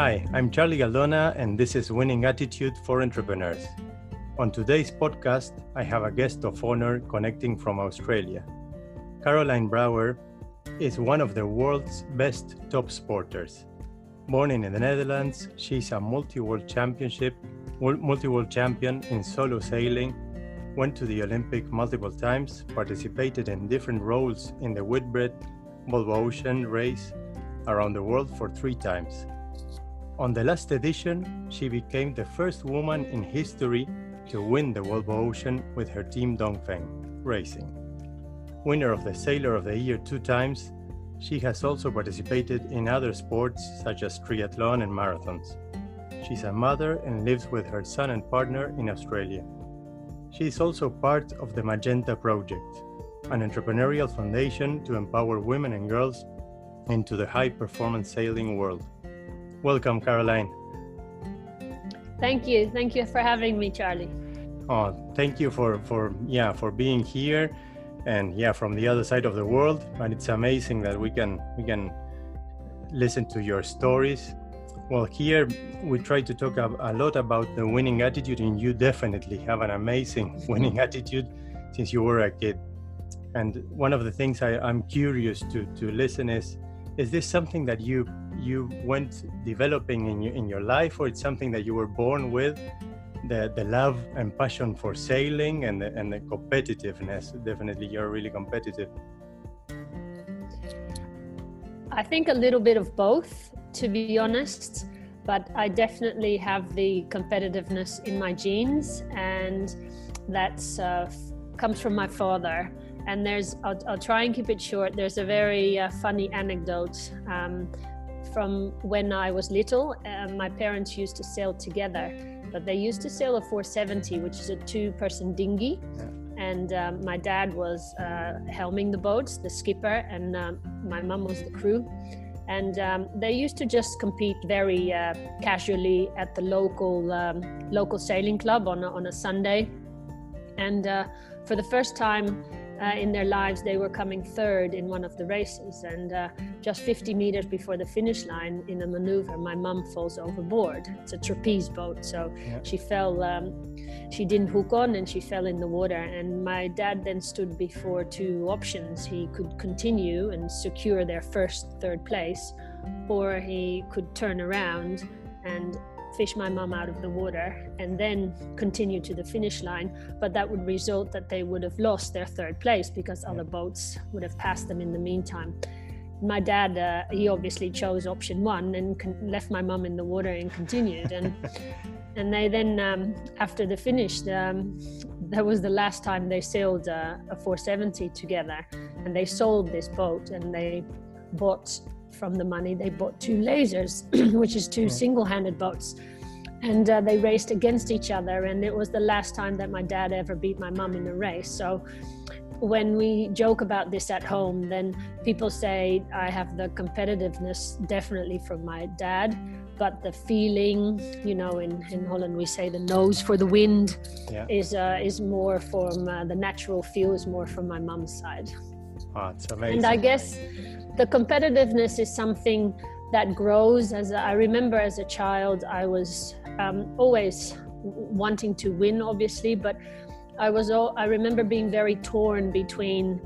Hi, I'm Charlie Galdona, and this is Winning Attitude for Entrepreneurs. On today's podcast, I have a guest of honor connecting from Australia. Carolijn Brouwer is one of the world's best top sporters. Born in the Netherlands, she's a multi-world championship, multi-world champion in solo sailing, went to the Olympic multiple times, participated in different roles in the Whitbread Volvo Ocean race around the world for three times. On the last edition, she became the first woman in history to win the Volvo Ocean with her team Dongfeng Racing. Winner of the Sailor of the Year two times, she has also participated in other sports such as triathlon and marathons. She's a mother and lives with her son and partner in Australia. She is also part of the Magenta Project, an entrepreneurial foundation to empower women and girls into the high performance sailing world. Welcome, Carolijn. Thank you. Thank you for having me, Charlie. Oh, thank you for, for yeah for being here and yeah from the other side of the world and it's amazing that we can we can listen to your stories well here we try to talk a, a lot about the winning attitude and you definitely have an amazing winning attitude since you were a kid and one of the things I, i'm curious to to listen is is this something that you you went developing in your, in your life or it's something that you were born with the, the love and passion for sailing and the, and the competitiveness. Definitely, you're really competitive. I think a little bit of both, to be honest. But I definitely have the competitiveness in my genes, and that's uh, comes from my father. And there's, I'll, I'll, try and keep it short. There's a very uh, funny anecdote um, from when I was little. Uh, my parents used to sail together but they used to sail a 470, which is a two person dinghy. And um, my dad was uh, helming the boats, the skipper, and um, my mum was the crew. And um, they used to just compete very uh, casually at the local um, local sailing club on a, on a Sunday. And uh, for the first time, uh, in their lives, they were coming third in one of the races. And uh, just 50 meters before the finish line, in a maneuver, my mum falls overboard. It's a trapeze boat. So yeah. she fell, um, she didn't hook on and she fell in the water. And my dad then stood before two options. He could continue and secure their first third place, or he could turn around and fish my mum out of the water and then continue to the finish line. But that would result that they would have lost their third place because other boats would have passed them in the meantime. My dad, uh, he obviously chose option one and con- left my mum in the water and continued. And and they then, um, after the finish, um, that was the last time they sailed uh, a 470 together. And they sold this boat and they bought from the money, they bought two lasers, which is two single handed boats. And uh, they raced against each other. And it was the last time that my dad ever beat my mum in a race. So when we joke about this at home, then people say I have the competitiveness definitely from my dad, but the feeling, you know, in, in Holland we say the nose for the wind yeah. is uh, is more from uh, the natural feel is more from my mom's side. Oh, it's amazing. And I guess the competitiveness is something that grows. As I remember as a child, I was um, always wanting to win, obviously, but I was. All, I remember being very torn between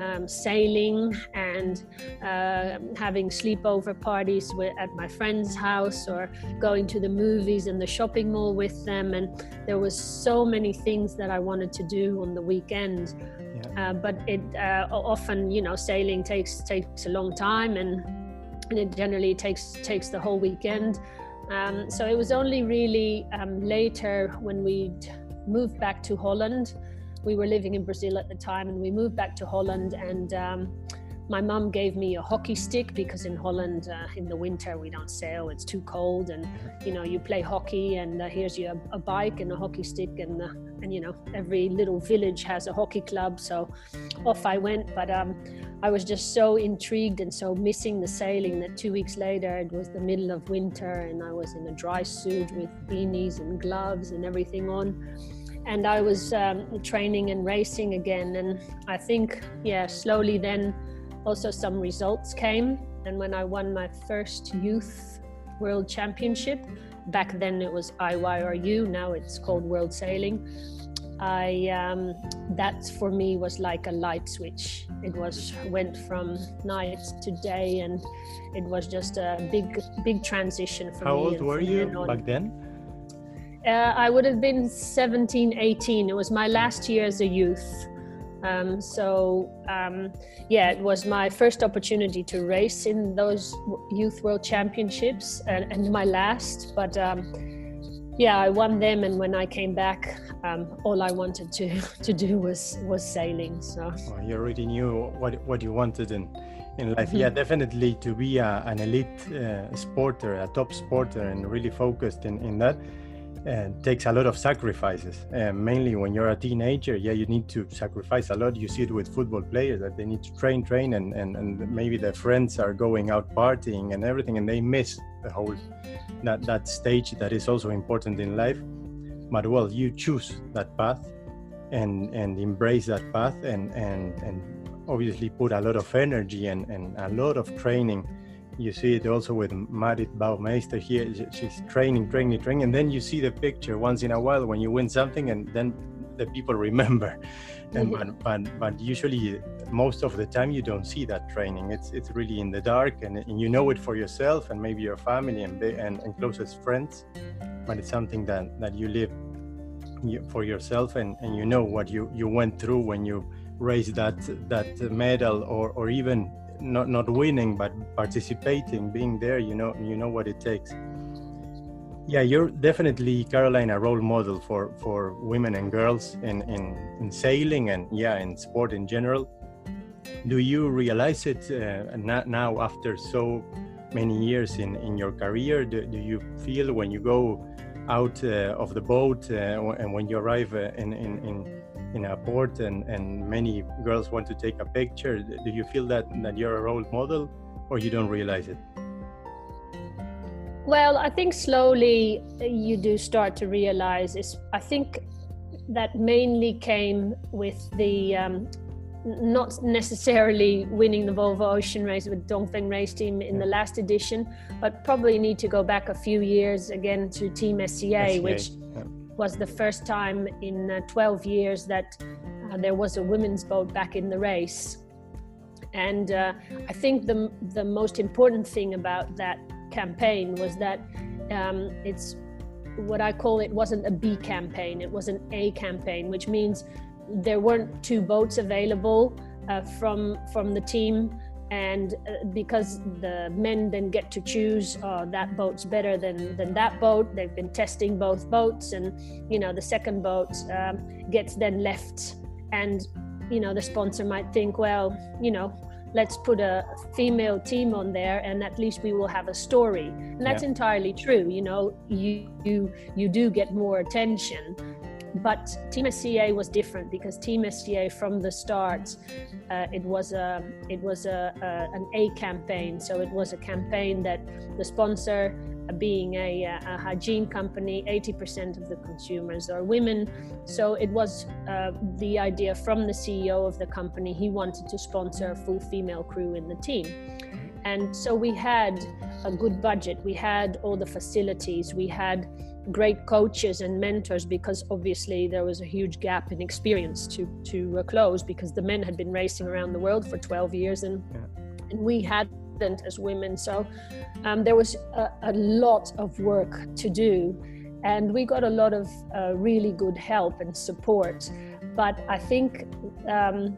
um, sailing and uh, having sleepover parties with, at my friend's house or going to the movies and the shopping mall with them. And there was so many things that I wanted to do on the weekend. Yeah. Uh, but it uh, often, you know, sailing takes takes a long time, and, and it generally takes takes the whole weekend. Um, so it was only really um, later when we moved back to Holland we were living in Brazil at the time, and we moved back to Holland. And um, my mum gave me a hockey stick because in Holland, uh, in the winter, we don't sail; it's too cold. And you know, you play hockey, and uh, here's your a, bike and a hockey stick, and uh, and you know, every little village has a hockey club. So off I went. But um, I was just so intrigued and so missing the sailing that two weeks later it was the middle of winter, and I was in a dry suit with beanies and gloves and everything on and I was um, training and racing again. And I think, yeah, slowly then also some results came. And when I won my first youth World Championship. Back then it was IYRU, now it's called World Sailing. I um, that for me was like a light switch. It was went from night to day, and it was just a big big transition for How me. old were you back then? Uh, I would have been 17, 18. It was my last year as a youth. Um, so um, yeah, it was my first opportunity to race in those youth world championships, and, and my last. But um, yeah, I won them, and when I came back, um, all I wanted to to do was was sailing. So oh, you already knew what what you wanted in in life. Mm-hmm. Yeah, definitely to be a, an elite uh, sporter, a top sporter, and really focused in in that. Uh, takes a lot of sacrifices. Uh, mainly when you're a teenager, yeah, you need to sacrifice a lot. You see it with football players that they need to train, train, and, and, and maybe their friends are going out partying and everything, and they miss the whole that that stage that is also important in life but well you choose that path and and embrace that path and and and obviously put a lot of energy and and a lot of training you see it also with Marit Bouwmeester here she's training training training and then you see the picture once in a while when you win something and then the people remember and mm-hmm. but, but, but usually most of the time you don't see that training it's it's really in the dark and, and you know it for yourself and maybe your family and, and, and closest friends but it's something that that you live for yourself and, and you know what you you went through when you raised that that medal or or even not not winning but participating being there you know you know what it takes. Yeah you're definitely carolijn a role model for for women and girls in in, in sailing and yeah in sport in general. Do you realize it uh, now after so many years in in your career? Do, do you feel when you go out uh, of the boat uh, and when you arrive uh, in, in, in, in a port and, and many girls want to take a picture do you feel that, that you're a role model or you don't realize it well i think slowly you do start to realize is i think that mainly came with the um, not necessarily winning the Volvo Ocean Race with Dongfeng Race Team in the last edition, but probably need to go back a few years again to Team SCA, SCA. which yeah. Was the first time in uh, 12 years that uh, there was a women's boat back in the race. And uh, I think the the most important thing about that campaign was that um, it's what I call it wasn't a B campaign; it was an A campaign, which means there weren't two boats available uh, from from the team and uh, because the men then get to choose uh, that boat's better than than that boat they've been testing both boats and you know the second boat um, gets then left. And you know the sponsor might think well you know let's put a female team on there and at least we will have a story. And that's yeah. entirely true you know you you you do get more attention but Team SCA was different because Team SCA from the start, uh, it was a it was a, a, an A campaign. So it was a campaign that the sponsor, being a, a hygiene company, 80% of the consumers are women. So it was uh, the idea from the CEO of the company. He wanted to sponsor a full female crew in the team. And so we had a good budget. We had all the facilities. We had great coaches and mentors because obviously there was a huge gap in experience to to uh, close because the men had been racing around the world for 12 years and yeah. and we hadn't as women so um, there was a, a, lot of work to do and we got a lot of uh, really good help and support but i think um,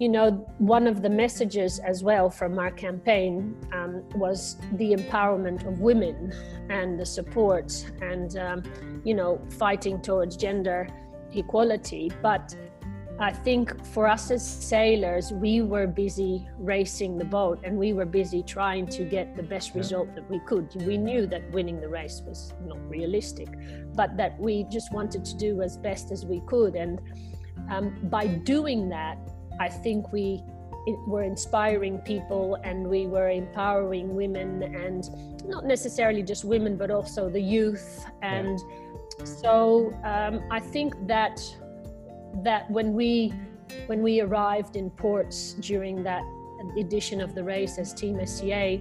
you know, one of the messages as well from our campaign um, was the empowerment of women and the support and, um, you know, fighting towards gender equality. But I think for us as sailors, we were busy racing the boat and we were busy trying to get the best result that we could. We knew that winning the race was not realistic, but that we just wanted to do as best as we could. And um, by doing that, I think we were inspiring people and we were empowering women and not necessarily just women but also the youth and yeah. so um, I think that that when we when we arrived in ports during that edition of the race as Team SCA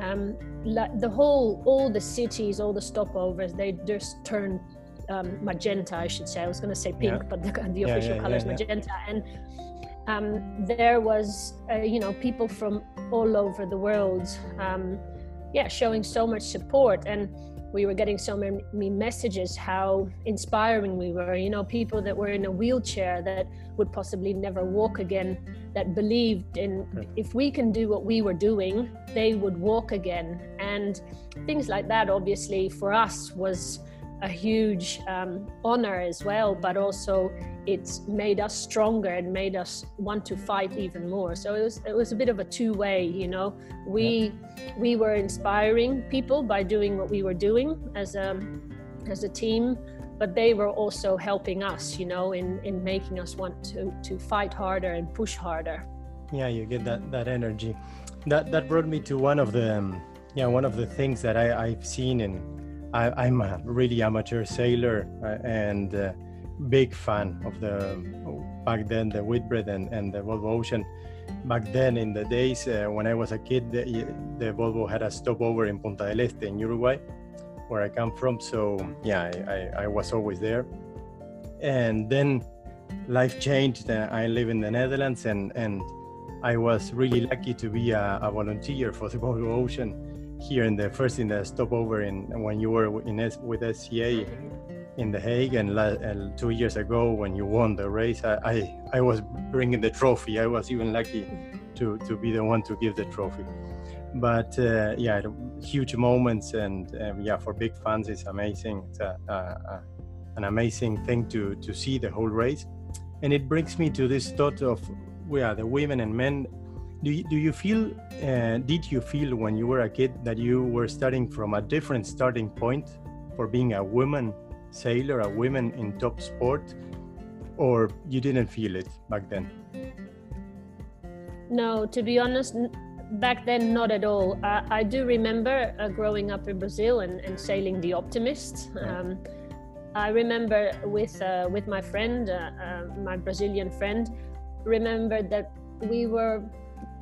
um, the whole, all the cities, all the stopovers, they just turned um, magenta, I should say. I was going to say pink, yeah. but the, the official yeah, color is magenta. And um, there was, uh, you know, people from all over the world, um, yeah, showing so much support. And we were getting so many messages how inspiring we were you know people that were in a wheelchair that would possibly never walk again that believed in if we can do what we were doing they would walk again and things like that obviously for us was a huge um, honor as well, but also it's made us stronger and made us want to fight even more. So it was it was a bit of a two way, you know. We we were inspiring people by doing what we were doing as a as a team, but they were also helping us, you know, in in making us want to to fight harder and push harder. Yeah, you get that that energy. That that brought me to one of the um, yeah one of the things that I, I've seen in I, am a really amateur sailor uh, and uh, big fan of the back then the Whitbread and, and the Volvo Ocean. Back then, in the days uh, when I was a kid, the, the, Volvo had a stopover in Punta del Este in Uruguay, where I come from. So yeah, I, I, I was always there. And then life changed. I live in the Netherlands, and and I was really lucky to be a, a volunteer for the Volvo Ocean here in the first in the stopover in when you were in S, with SCA in The Hague, and, la, and, two years ago when you won the race, I, I, I was bringing the trophy. I was even lucky to to be the one to give the trophy. But uh, yeah, huge moments, and um, yeah, for big fans, it's amazing. It's a, a, a, an amazing thing to to see the whole race, and it brings me to this thought of yeah, the women and men do you, do you feel uh, did you feel when you were a kid that you were starting from a different starting point for being a woman sailor a woman in top sport or you didn't feel it back then? No to be honest back then not at all. Uh, i do remember uh, growing up in brazil and, and sailing the optimist. Um, i remember with uh, with my friend uh, uh, my brazilian friend remember that we were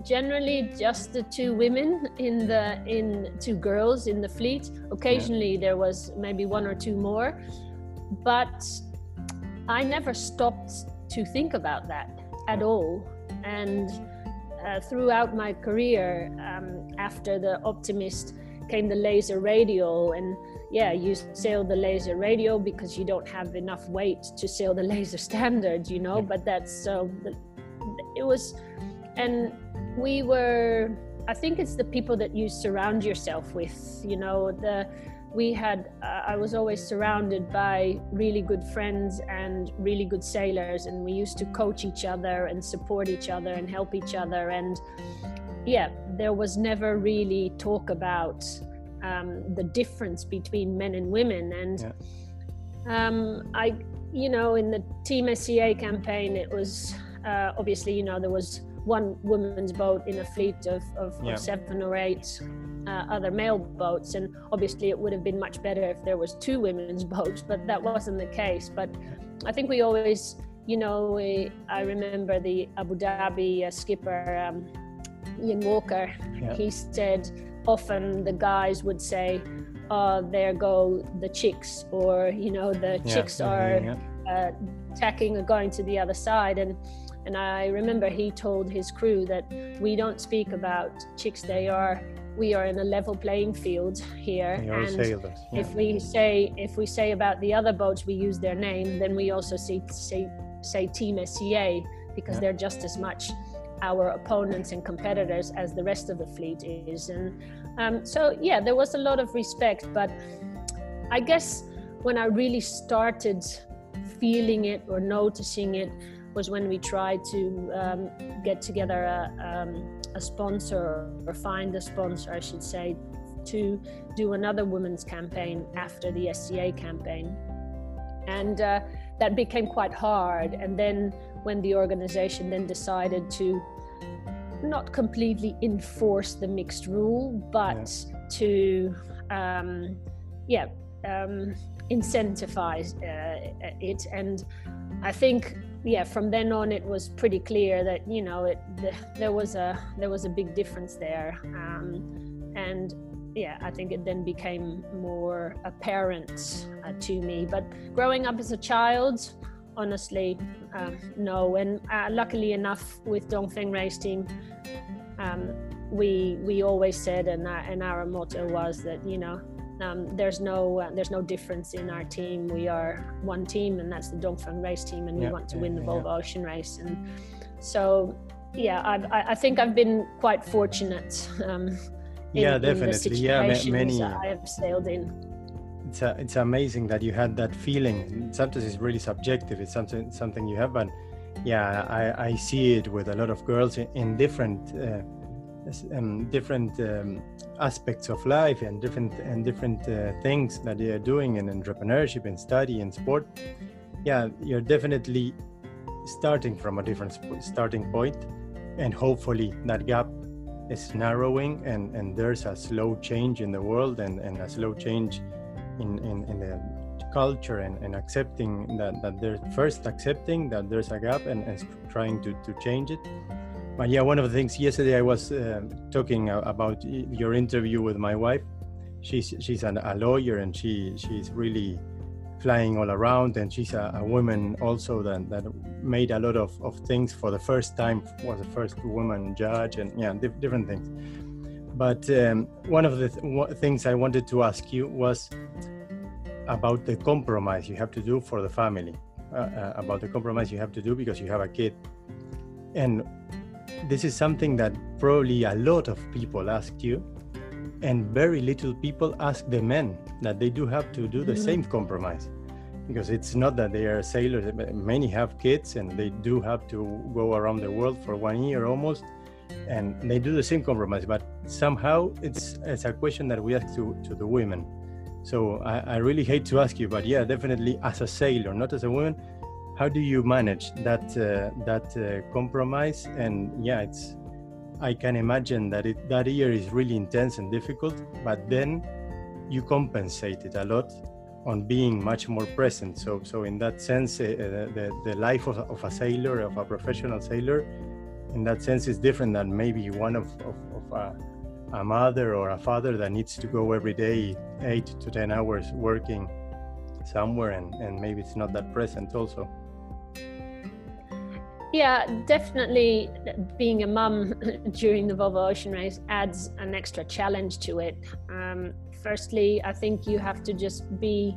generally just the two women in the in two girls in the fleet. Occasionally yeah. there was maybe one or two more but i never stopped to think about that at all. And uh, throughout my career um, after the optimist came the laser radial, and yeah you sail the laser radial because you don't have enough weight to sail the laser standard you know but that's so uh, it was and we were i think it's the people that you surround yourself with you know the we had uh, i was always surrounded by really good friends and really good sailors and we used to coach each other and support each other and help each other and yeah there was never really talk about um, the difference between men and women and yeah. um, i you know in the team SCA campaign it was uh, obviously you know there was one woman's boat in a fleet of, of, yeah. of seven or eight uh, other male boats and obviously it would have been much better if there was two women's boats but that wasn't the case but i think we always you know we, i remember the abu dhabi uh, skipper um, ian walker yeah. he said often the guys would say oh there go the chicks or you know the yeah. chicks are uh, tacking or going to the other side and and I remember he told his crew that we don't speak about chicks, they are we are in a level playing field here. And yeah. if we say if we say about the other boats we use their name, then we also say say, say Team SCA because yeah. they're just as much our opponents and competitors as the rest of the fleet is. And um, so yeah, there was a lot of respect, but I guess when I really started feeling it or noticing it was when we tried to um, get together a, um, a, sponsor or find a sponsor, I should say, to do another women's campaign after the SCA campaign. And uh, that became quite hard. And then when the organization then decided to not completely enforce the mixed rule, but yeah. to, um, yeah, um, incentivize uh, it. And I think yeah, from then on, it was pretty clear that you know it the, there was a there was a big difference there, um, and yeah, I think it then became more apparent uh, to me. But growing up as a child, honestly, uh, no. And uh, luckily enough, with Dongfeng Race Team, um, we we always said, and our, and our motto was that you know um, there's no uh, there's no difference in our team. We are one team, and that's the Dongfeng race team, and yeah, we want to yeah, win the Volvo yeah. Ocean Race. And so, yeah, I've, I, I think I've been quite fortunate. Um, in, yeah, definitely. yeah, many. I have sailed in. It's a, it's amazing that you had that feeling. Sometimes it's really subjective. It's something something you have, but yeah, I, I see it with a lot of girls in, in different. Uh, um, different um, aspects of life and different and different uh, things that are doing in entrepreneurship and study and sport. Yeah you're definitely starting from a different starting point and hopefully that gap is narrowing and and there's a slow change in the world and, and a slow change in, in, in the culture and, and accepting that, that they're first accepting that there's a gap and, and trying to, to change it but yeah, one of the things yesterday I was uh, talking about your interview with my wife. She's she's an, a lawyer and she she's really flying all around and she's a, a, woman also that, that made a lot of, of things for the first time was the first woman judge and yeah different things but um, one of the th- things i wanted to ask you was about the compromise you have to do for the family uh, uh, about the compromise you have to do because you have a kid and this is something that probably a lot of people ask you and very little people ask the men that they do have to do the mm-hmm. same compromise because it's not that they are sailors many have kids and they do have to go around the world for one year almost and they do the same compromise but somehow it's it's a question that we ask to, to the women so I, I really hate to ask you but yeah definitely as a sailor not as a woman how do you manage that uh, that uh, compromise? And yeah it's i can imagine that it that year is really intense and difficult but then you compensate it a lot on being much more present. So so in that sense uh, the, the life of, of, a sailor of a professional sailor in that sense is different than maybe one of, of, of a, a mother or a father that needs to go every day eight to ten hours working somewhere and, and maybe it's not that present also yeah, definitely being a mum during the Volvo Ocean Race adds an extra challenge to it. Um, firstly, I think you have to just be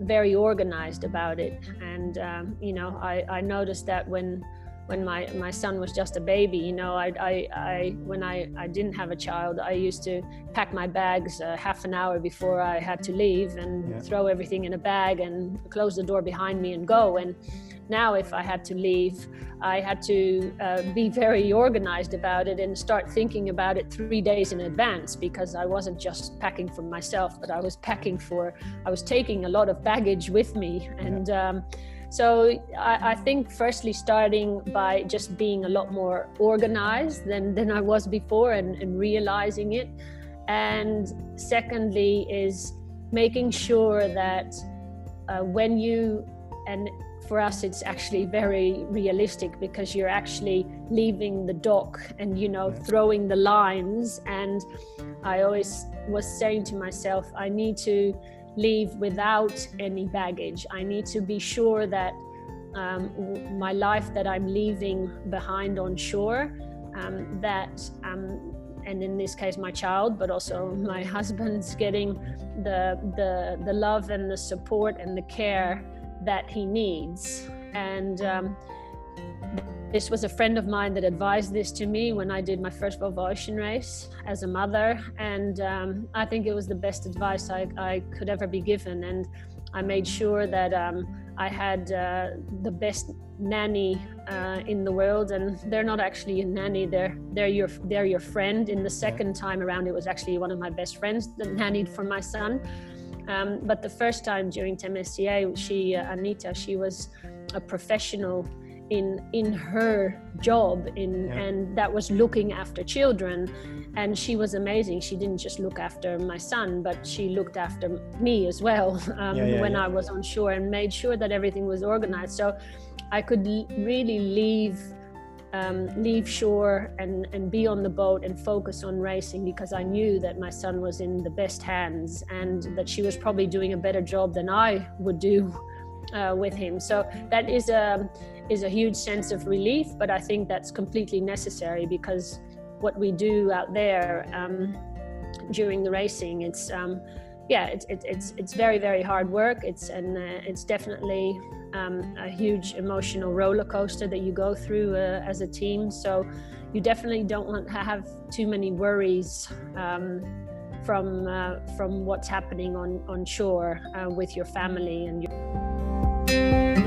very organized about it. And, um, you know, I, I noticed that when when my, my son was just a baby, you know, I, I, I when I, I didn't have a child, I used to pack my bags uh, half an hour before I had to leave and yeah. throw everything in a bag and close the door behind me and go. And now, if I had to leave, I had to uh, be very organized about it and start thinking about it three days in advance because I wasn't just packing for myself, but I was packing for, I was taking a lot of baggage with me. And um, so I, I, think, firstly, starting by just being a lot more organized than, than I was before and, and realizing it. And secondly, is making sure that uh, when you and for us it's actually very realistic because you're actually leaving the dock and you know throwing the lines and i always was saying to myself i need to leave without any baggage i need to be sure that um, my life that i'm leaving behind on shore um, that um, and in this case my child but also my husband's getting the the the love and the support and the care that he needs. And um, this was a friend of mine that advised this to me when I did my first Volvo Ocean race as a mother. And um, I think it was the best advice I, I, could ever be given. And I made sure that um, I had uh, the best nanny uh, in the world, and they're not actually a nanny; they're they're your they're your friend. In the second time around, it was actually one of my best friends that nannied for my son, um, but the first time during Team SCA, she, uh, Anita, she was a professional in in her job in yeah. and that was looking after children and she was amazing she didn't just look after my son but she looked after me as well um, yeah, yeah, when i was on shore and made sure that everything was organized so i could l- really leave um, leave shore and, and be on the boat and focus on racing because I knew that my son was in the best hands and that she was probably doing a better job than I would do uh, with him. So that is a is a huge sense of relief, but I think that's completely necessary because what we do out there um, during the racing, it's um, yeah, it's, it's it's very very hard work. It's and uh, it's definitely um, a huge emotional roller coaster that you go through uh, as a team. So you definitely don't want to have too many worries um, from uh, from what's happening on on shore uh, with your family and your